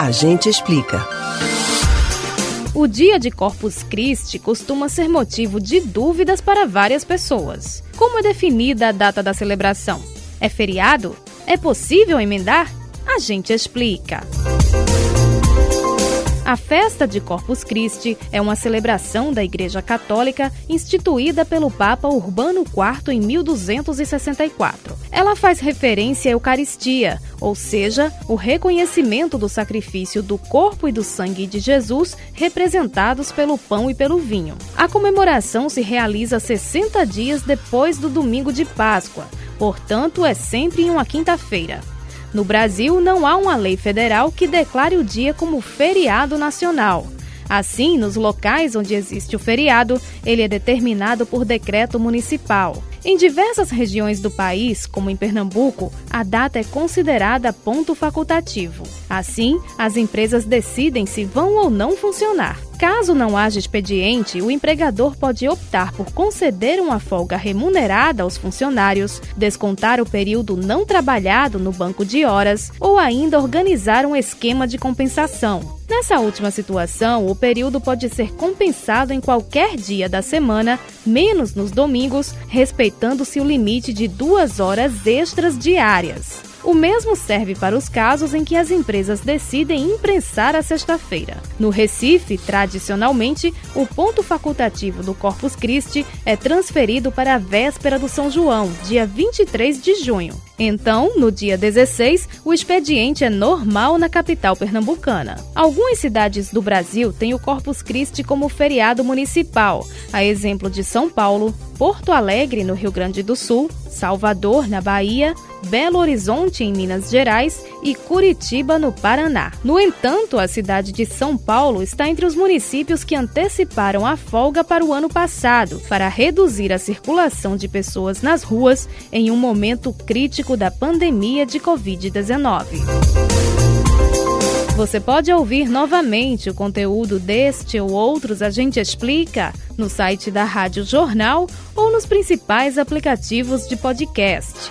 A gente explica. O dia de Corpus Christi costuma ser motivo de dúvidas para várias pessoas. Como é definida a data da celebração? É feriado? É possível emendar? A gente explica. A festa de Corpus Christi é uma celebração da Igreja Católica instituída pelo Papa Urbano IV em 1264. Ela faz referência à Eucaristia, ou seja, o reconhecimento do sacrifício do corpo e do sangue de Jesus representados pelo pão e pelo vinho. A comemoração se realiza 60 dias depois do domingo de Páscoa, portanto, é sempre em uma quinta-feira. No Brasil, não há uma lei federal que declare o dia como feriado nacional. Assim, nos locais onde existe o feriado, ele é determinado por decreto municipal. Em diversas regiões do país, como em Pernambuco, a data é considerada ponto facultativo. Assim, as empresas decidem se vão ou não funcionar. Caso não haja expediente, o empregador pode optar por conceder uma folga remunerada aos funcionários, descontar o período não trabalhado no banco de horas ou ainda organizar um esquema de compensação. Nessa última situação, o período pode ser compensado em qualquer dia da semana, menos nos domingos, respeitando-se o limite de duas horas extras diárias. O mesmo serve para os casos em que as empresas decidem imprensar a sexta-feira. No Recife, tradicionalmente, o ponto facultativo do Corpus Christi é transferido para a véspera do São João, dia 23 de junho. Então, no dia 16, o expediente é normal na capital pernambucana. Algumas cidades do Brasil têm o Corpus Christi como feriado municipal, a exemplo de São Paulo, Porto Alegre, no Rio Grande do Sul, Salvador, na Bahia, Belo Horizonte, em Minas Gerais e Curitiba, no Paraná. No entanto, a cidade de São Paulo está entre os municípios que anteciparam a folga para o ano passado, para reduzir a circulação de pessoas nas ruas em um momento crítico da pandemia de Covid-19. Você pode ouvir novamente o conteúdo deste ou outros A Gente Explica no site da Rádio Jornal ou nos principais aplicativos de podcast: